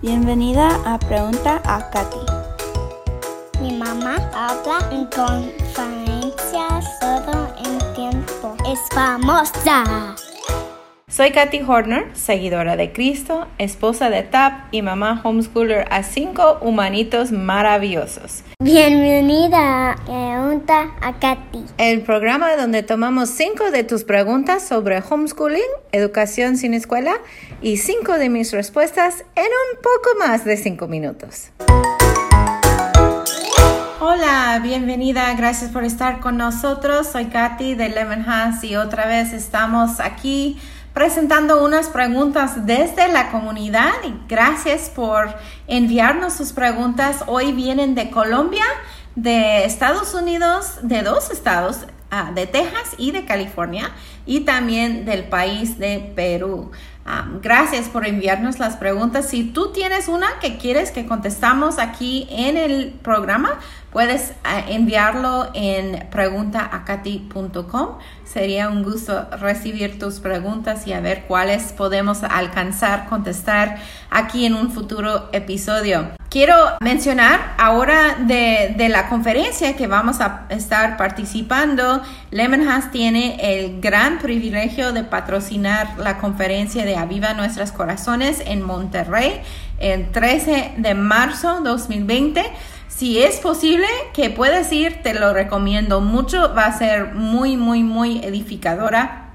Bienvenida a Pregunta a Katy. Mi mamá habla en conferencias todo el tiempo. Es famosa. Soy Katy Horner, seguidora de Cristo, esposa de TAP y mamá homeschooler a cinco humanitos maravillosos. Bienvenida a Pregunta a Katy. El programa donde tomamos cinco de tus preguntas sobre homeschooling, educación sin escuela y cinco de mis respuestas en un poco más de cinco minutos. Hola, bienvenida, gracias por estar con nosotros. Soy Katy de Lemon House y otra vez estamos aquí presentando unas preguntas desde la comunidad gracias por enviarnos sus preguntas. Hoy vienen de Colombia, de Estados Unidos, de dos estados, ah, de Texas y de California y también del país de Perú. Ah, gracias por enviarnos las preguntas. Si tú tienes una que quieres que contestamos aquí en el programa, puedes ah, enviarlo en preguntaacati.com. Sería un gusto recibir tus preguntas y a ver cuáles podemos alcanzar, contestar aquí en un futuro episodio. Quiero mencionar ahora de, de la conferencia que vamos a estar participando. Lemon House tiene el gran privilegio de patrocinar la conferencia de Aviva Nuestros Corazones en Monterrey el 13 de marzo 2020. Si es posible que puedas ir, te lo recomiendo mucho. Va a ser muy, muy, muy edificadora.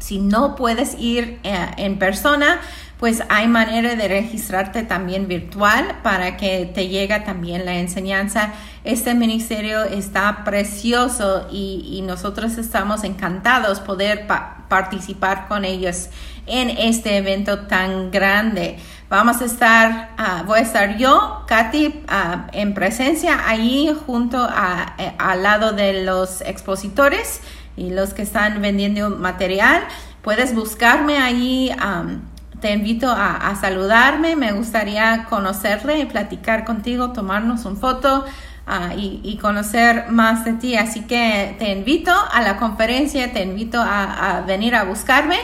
Si no puedes ir eh, en persona, pues hay manera de registrarte también virtual para que te llegue también la enseñanza. Este ministerio está precioso y, nosotros estamos encantados poder participar con ellos en este evento tan grande. Vamos a estar, ah, voy a estar yo, Katy, ah, en presencia ahí junto a, eh, al lado de los expositores y los que están vendiendo material. Puedes buscarme ahí. Te invito a, saludarme. Me gustaría conocerle y platicar contigo, tomarnos un foto. Ah, y, conocer más de ti. Así que te invito a la conferencia, te invito a venir a buscarme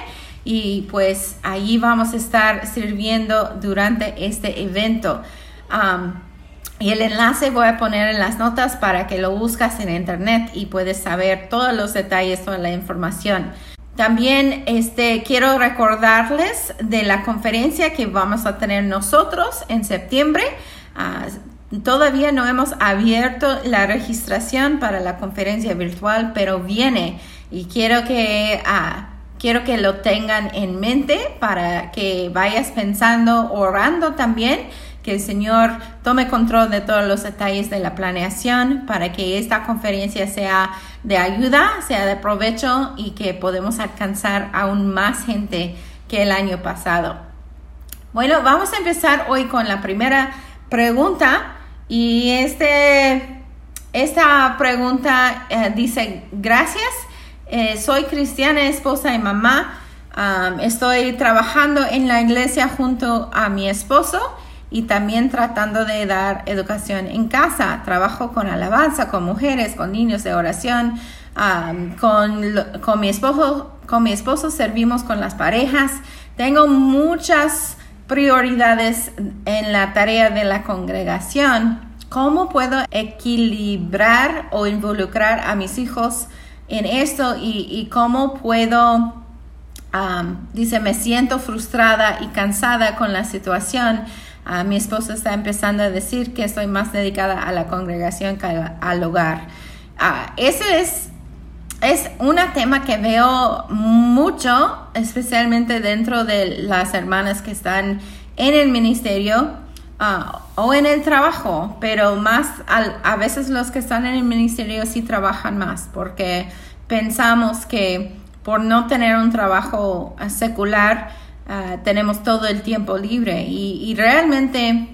y pues ahí vamos a estar sirviendo durante este evento. y el enlace voy a poner en las notas para que lo buscas en internet y puedes saber todos los detalles, toda la información. También este, quiero recordarles de la conferencia que vamos a tener nosotros en septiembre. Ah, todavía no hemos abierto la registración para la conferencia virtual, pero viene y quiero que uh, quiero que lo tengan en mente para que vayas pensando, orando también, que el Señor tome control de todos los detalles de la planeación para que esta conferencia sea de ayuda, sea de provecho y que podamos alcanzar aún más gente que el año pasado. Bueno, vamos a empezar hoy con la primera pregunta y este, esta pregunta eh, dice, gracias. Eh, soy cristiana, esposa y mamá. estoy trabajando en la iglesia junto a mi esposo y también tratando de dar educación en casa. Trabajo con alabanza, con mujeres, con niños de oración. con, con, mi esposo, con mi esposo servimos con las parejas. Tengo muchas prioridades en la tarea de la congregación. ¿Cómo puedo equilibrar o involucrar a mis hijos en esto y, cómo puedo, dice, me siento frustrada y cansada con la situación. Uh, mi esposo está empezando a decir que estoy más dedicada a la congregación que al hogar. Uh, ese es, es un tema que veo mucho, especialmente dentro de las hermanas que están en el ministerio ah, o en el trabajo, pero más a veces los que están en el ministerio sí trabajan más porque pensamos que por no tener un trabajo secular ah, tenemos todo el tiempo libre y, realmente,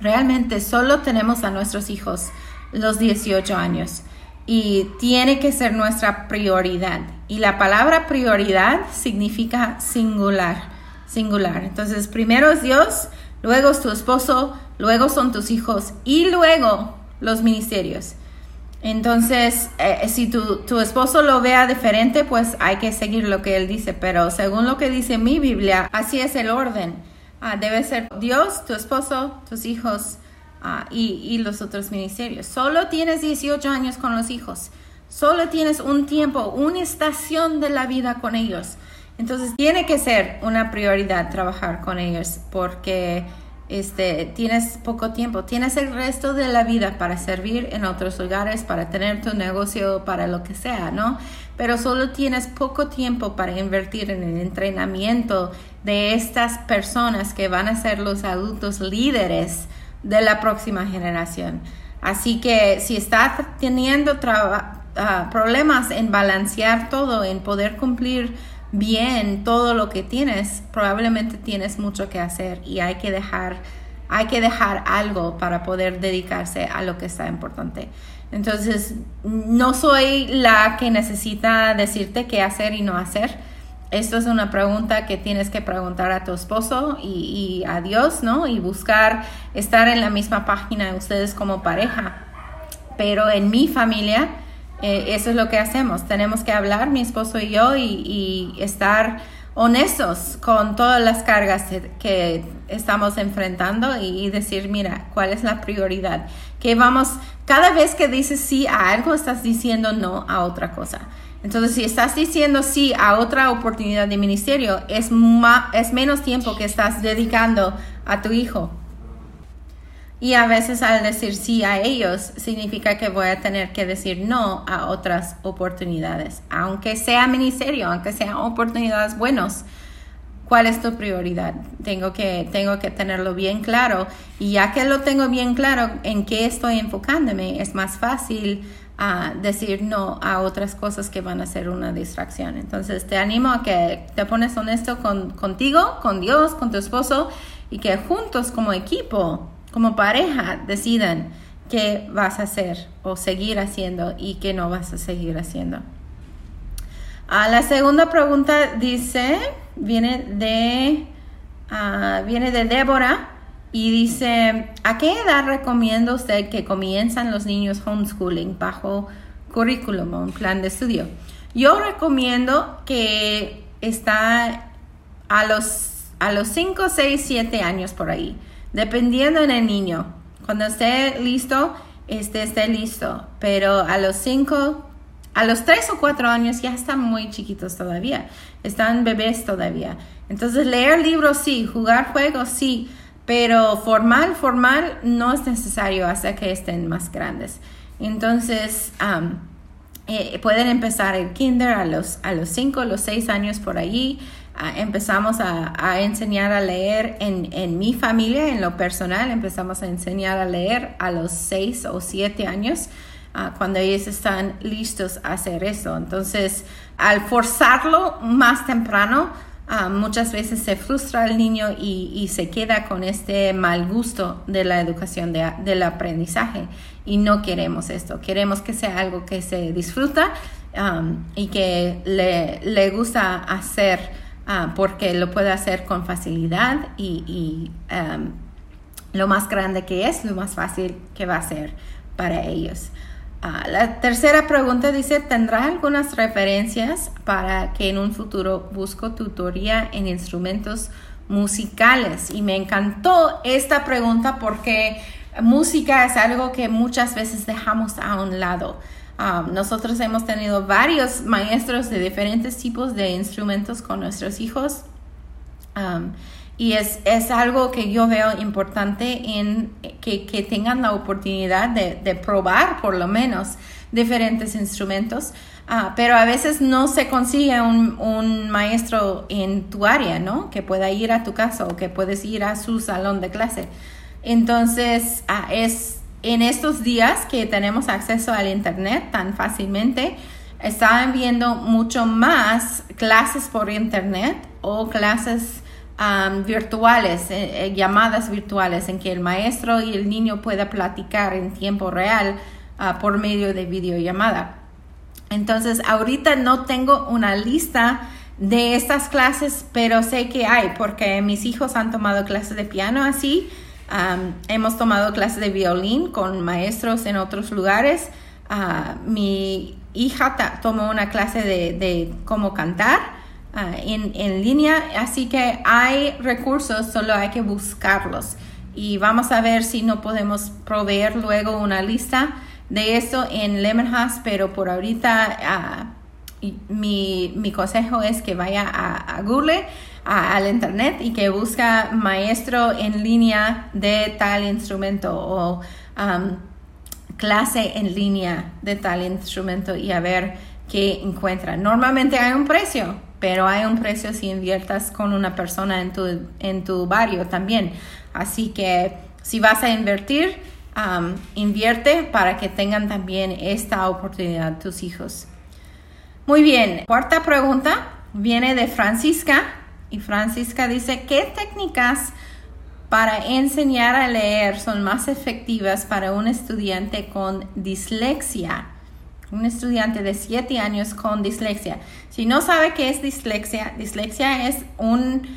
realmente solo tenemos a nuestros hijos los 18 años y tiene que ser nuestra prioridad. Y la palabra prioridad significa singular, singular. Entonces, primero es Dios, luego es tu esposo, luego son tus hijos y luego los ministerios. Entonces, eh, si tu, tu, esposo lo vea diferente, pues hay que seguir lo que él dice. Pero según lo que dice mi Biblia, así es el orden. ah, debe ser Dios, tu esposo, tus hijos ah, y, los otros ministerios. Solo tienes 18 años con los hijos. Solo tienes un tiempo, una estación de la vida con ellos. Entonces tiene que ser una prioridad trabajar con ellos porque este, tienes poco tiempo, tienes el resto de la vida para servir en otros lugares, para tener tu negocio, para lo que sea, ¿no? Pero solo tienes poco tiempo para invertir en el entrenamiento de estas personas que van a ser los adultos líderes de la próxima generación. Así que si estás teniendo ah, problemas en balancear todo, en poder cumplir bien todo lo que tienes, probablemente tienes mucho que hacer y hay que dejar, hay que dejar algo para poder dedicarse a lo que está importante. Entonces, no soy la que necesita decirte qué hacer y no hacer. Esto es una pregunta que tienes que preguntar a tu esposo y, y a Dios, ¿no? Y buscar estar en la misma página ustedes como pareja. Pero en mi familia, eh, eso es lo que hacemos. Tenemos que hablar, mi esposo y yo, y, estar honestos con todas las cargas que estamos enfrentando y, decir, mira, ¿cuál es la prioridad? Que vamos, cada vez que dices sí a algo, estás diciendo no a otra cosa. Entonces, si estás diciendo sí a otra oportunidad de ministerio, es, es menos tiempo que estás dedicando a tu hijo y a veces al decir sí a ellos significa que voy a tener que decir no a otras oportunidades, aunque sea ministerio, aunque sean oportunidades buenas. ¿Cuál es tu prioridad? Tengo que, tengo que tenerlo bien claro y ya que lo tengo bien claro en qué estoy enfocándome, es más fácil a decir no a otras cosas que van a ser una distracción. Entonces te animo a que te pones honesto con, contigo, con Dios, con tu esposo y que juntos como equipo como pareja decidan qué vas a hacer o seguir haciendo y qué no vas a seguir haciendo. Ah, la segunda pregunta dice, viene de, ah, viene de Débora y dice, ¿a qué edad recomienda usted que comienzan los niños homeschooling bajo currículum o un plan de estudio? Yo recomiendo que está a los, a los 5, 6, 7 años por ahí dependiendo en el niño. Cuando esté listo, este esté listo. Pero a los cinco, a los tres o cuatro años ya están muy chiquitos todavía. Están bebés todavía. Entonces leer libros sí, jugar juegos sí, pero formal, formal no es necesario hasta que estén más grandes. Entonces, eh, pueden empezar el kinder a los, a los cinco, los seis años por allí empezamos a, enseñar a leer en, mi familia, en lo personal, empezamos a enseñar a leer a los seis o siete años. Ah, cuando ellos están listos a hacer eso. Entonces, al forzarlo más temprano, ah, muchas veces se frustra el niño y, se queda con este mal gusto de la educación, del aprendizaje. Y no queremos esto. Queremos que sea algo que se disfruta y que le gusta hacer Ah, porque lo puede hacer con facilidad y, em, lo más grande que es, lo más fácil que va a ser para ellos. Ah, la tercera pregunta dice, ¿tendrá algunas referencias para que en un futuro busco tutoría en instrumentos musicales? Y me encantó esta pregunta porque música es algo que muchas veces dejamos a un lado. Um, nosotros hemos tenido varios maestros de diferentes tipos de instrumentos con nuestros hijos um, y es, es, algo que yo veo importante en que, que tengan la oportunidad de, de, probar por lo menos diferentes instrumentos. Uh, pero a veces no se consigue un, un, maestro en tu área, ¿no? Que pueda ir a tu casa o que puedes ir a su salón de clase. Entonces, uh, es en estos días que tenemos acceso al Internet tan fácilmente, estaban viendo mucho más clases por Internet o clases virtuales, eh, eh, llamadas virtuales, en que el maestro y el niño pueda platicar en tiempo real ah, por medio de videollamada. Entonces, ahorita no tengo una lista de estas clases, pero sé que hay, porque mis hijos han tomado clases de piano así hemos tomado clases de violín con maestros en otros lugares. Ah, mi hija tomó una clase de, cómo cantar ah, en, en línea, así que hay recursos, solo hay que buscarlos. Y vamos a ver si no podemos proveer luego una lista de eso en Lemonhouse, pero por ahorita mi, mi, consejo es que vaya a, Google, al internet y que busca maestro en línea de tal instrumento o clase en línea de tal instrumento y a ver qué encuentra. Normalmente hay un precio, pero hay un precio si inviertas con una persona en tu, en tu barrio también. Así que si vas a invertir, invierte para que tengan también esta oportunidad tus hijos. Muy bien, cuarta pregunta viene de Francisca y Francisca dice, ¿qué técnicas para enseñar a leer son más efectivas para un estudiante con dislexia? Un estudiante de 7 años con dislexia. Si no sabe qué es dislexia, dislexia es un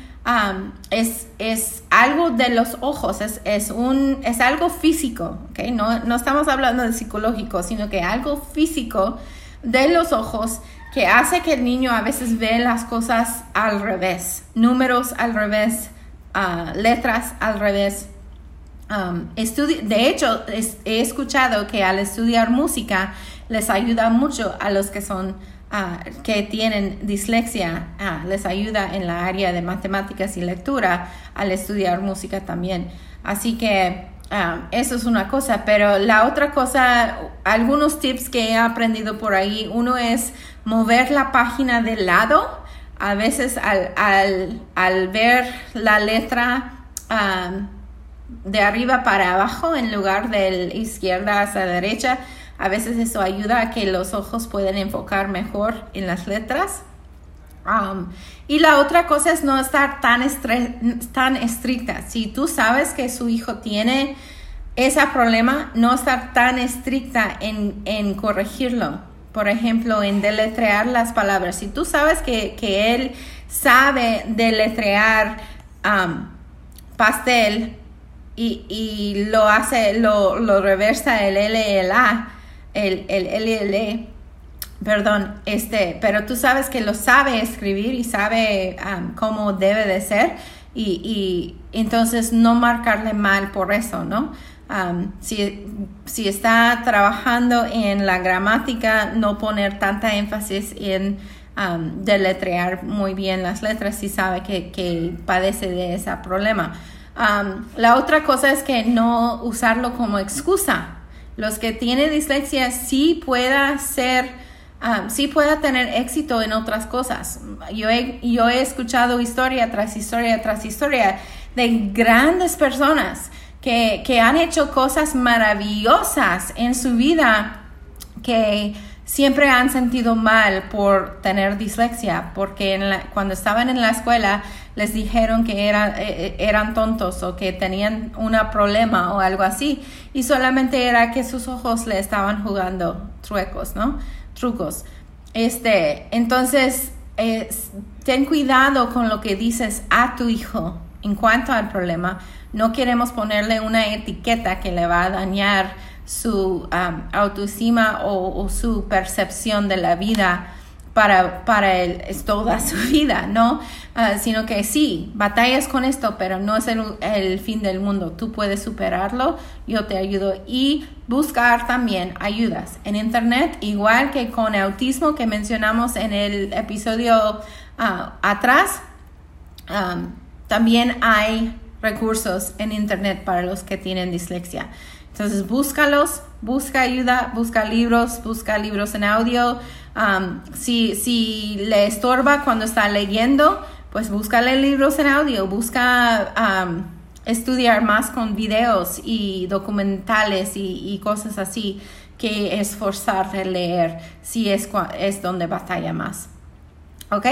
es, es, algo de los ojos, es, es, un, es algo físico, ¿okay? no, no estamos hablando de psicológico, sino que algo físico de los ojos que hace que el niño a veces ve las cosas al revés, números al revés, uh, letras al revés. Um, de hecho, he escuchado que al estudiar música les ayuda mucho a los que son Ah, que tienen dislexia ah, les ayuda en la área de matemáticas y lectura al estudiar música también. Así que ah, eso es una cosa, pero la otra cosa, algunos tips que he aprendido por ahí, uno es mover la página de lado. A veces al, al, al ver la letra de arriba para abajo en lugar de izquierda hacia derecha, a veces eso ayuda a que los ojos puedan enfocar mejor en las letras. Um, y la otra cosa es no estar tan, tan estricta. Si tú sabes que su hijo tiene ese problema, no estar tan estricta en, corregirlo. Por ejemplo, en deletrear las palabras. Si tú sabes que, él sabe deletrear um, pastel y, lo hace, lo, lo reversa el L y el A, el, el LLE, perdón, este, pero tú sabes que lo sabe escribir y sabe cómo debe de ser y, entonces no marcarle mal por eso, ¿no? Si, si, está trabajando en la gramática, no poner tanta énfasis en deletrear muy bien las letras si sabe que, que padece de ese problema. la otra cosa es que no usarlo como excusa los que tienen dislexia sí pueda ser, um, sí pueda tener éxito en otras cosas. Yo he, yo he escuchado historia tras historia tras historia de grandes personas que, que han hecho cosas maravillosas en su vida que siempre han sentido mal por tener dislexia, porque cuando estaban en la escuela les dijeron que eh, eh, eran tontos o que tenían un problema o algo así, y solamente era que sus ojos le estaban jugando truecos, ¿no? Trucos. Este, entonces, ten cuidado con lo que dices a tu hijo en cuanto al problema. No queremos ponerle una etiqueta que le va a dañar su um, autoestima o, su percepción de la vida para, para él es toda su vida, ¿no? Ah, sino que sí, batallas con esto, pero no es el, fin del mundo. Tú puedes superarlo, yo te ayudo y buscar también ayudas en internet, igual que con autismo que mencionamos en el episodio ah, atrás. También hay recursos en internet para los que tienen dislexia. Entonces búscalos, busca ayuda, busca libros, busca libros en audio. Si, si le estorba cuando está leyendo, pues búscale libros en audio, busca estudiar más con videos y documentales y, cosas así que esforzarte a leer si es, es donde batalla más. ¿Ok?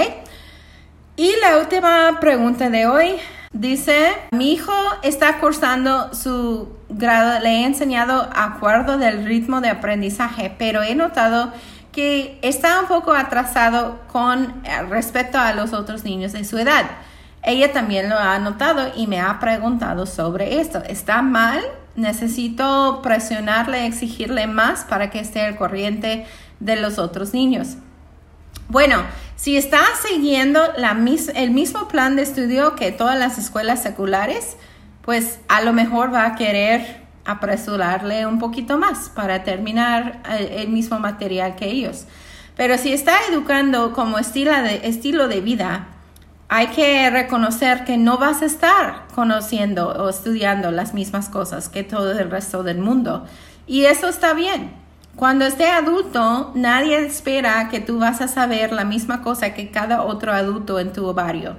Y la última pregunta de hoy dice, mi hijo está cursando su grado, le he enseñado acuerdo del ritmo de aprendizaje, pero he notado que está un poco atrasado con eh, respecto a los otros niños de su edad. Ella también lo ha notado y me ha preguntado sobre esto. ¿Está mal? ¿Necesito presionarle, exigirle más para que esté al corriente de los otros niños? Bueno, si estás siguiendo el mismo plan de estudio que todas las escuelas seculares, pues a lo mejor va a querer apresurarle un poquito más para terminar el, mismo material que ellos. Pero si está educando como estilo de, estilo de vida, hay que reconocer que no vas a estar conociendo o estudiando las mismas cosas que todo el resto del mundo. Y eso está bien. Cuando esté adulto, nadie espera que tú vas a saber la misma cosa que cada otro adulto en tu barrio.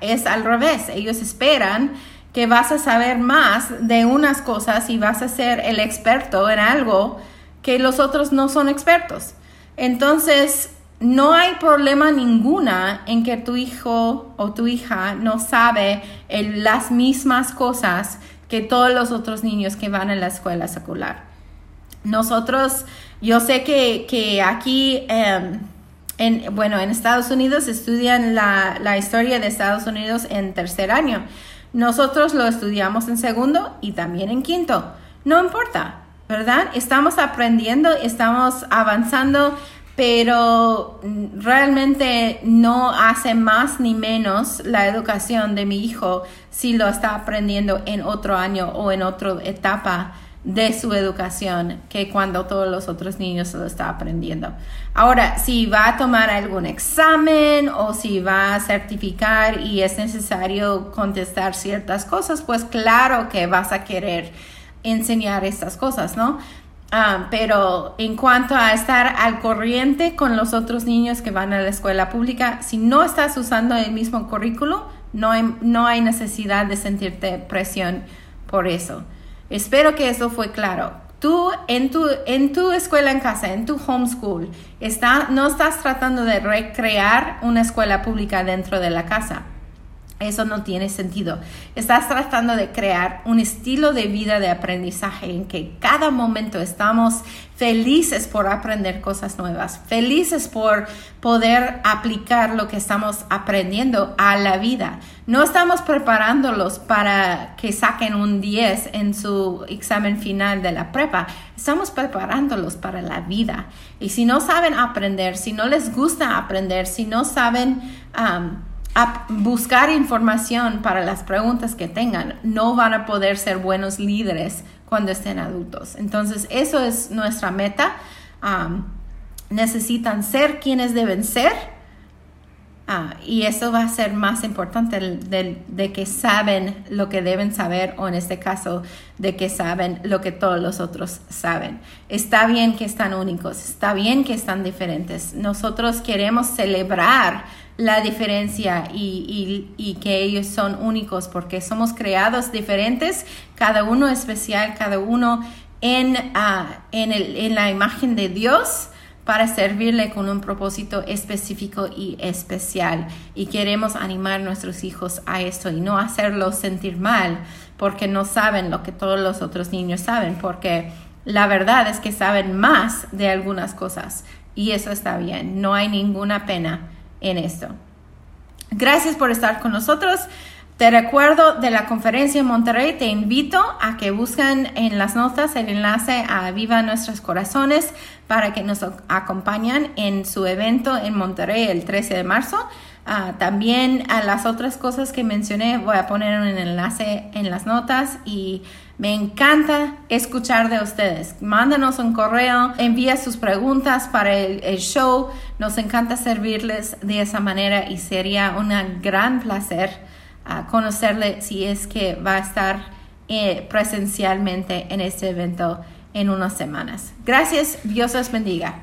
Es al revés. Ellos esperan que vas a saber más de unas cosas y vas a ser el experto en algo que los otros no son expertos. Entonces, no hay problema ninguna en que tu hijo o tu hija no sabe las mismas cosas que todos los otros niños que van a la escuela secular. Nosotros, yo sé que, aquí, em, en, bueno, en Estados Unidos estudian la, la historia de Estados Unidos en tercer año. Nosotros lo estudiamos en segundo y también en quinto. No importa, ¿verdad? Estamos aprendiendo, estamos avanzando, pero realmente no hace más ni menos la educación de mi hijo si lo está aprendiendo en otro año o en otra etapa de su educación que cuando todos los otros niños lo están aprendiendo. Ahora, si va a tomar algún examen o si va a certificar y es necesario contestar ciertas cosas, pues claro que vas a querer enseñar estas cosas, ¿no? Ah, pero en cuanto a estar al corriente con los otros niños que van a la escuela pública, si no estás usando el mismo currículo, no hay, no hay necesidad de sentirte presión por eso. Espero que eso fue claro. Tú en tu, en tu escuela en casa, en tu homeschool, está, no estás tratando de recrear una escuela pública dentro de la casa. Eso no tiene sentido. Estás tratando de crear un estilo de vida de aprendizaje en que cada momento estamos felices por aprender cosas nuevas, felices por poder aplicar lo que estamos aprendiendo a la vida. No estamos preparándolos para que saquen un 10 en su examen final de la prepa, estamos preparándolos para la vida. Y si no saben aprender, si no les gusta aprender, si no saben... a buscar información para las preguntas que tengan, no van a poder ser buenos líderes cuando estén adultos. Entonces, eso es nuestra meta. necesitan ser quienes deben ser. Ah, y eso va a ser más importante de, que saben lo que deben saber o en este caso de que saben lo que todos los otros saben. Está bien que están únicos, está bien que están diferentes. Nosotros queremos celebrar la diferencia y, que ellos son únicos porque somos creados diferentes, cada uno especial, cada uno en, uh, en, el, en la imagen de Dios para servirle con un propósito específico y especial. Y queremos animar a nuestros hijos a esto y no hacerlos sentir mal porque no saben lo que todos los otros niños saben, porque la verdad es que saben más de algunas cosas y eso está bien, no hay ninguna pena en esto. Gracias por estar con nosotros. Te recuerdo de la conferencia en Monterrey, te invito a que busquen en las notas el enlace a Viva Nuestros Corazones para que nos acompañen en su evento en Monterrey el 13 de marzo. Ah, también a las otras cosas que mencioné voy a poner un enlace en las notas y me encanta escuchar de ustedes. Mándanos un correo, envía sus preguntas para el, show. Nos encanta servirles de esa manera y sería un gran placer uh, conocerle si es que va a estar eh, presencialmente en este evento en unas semanas. Gracias, Dios los bendiga.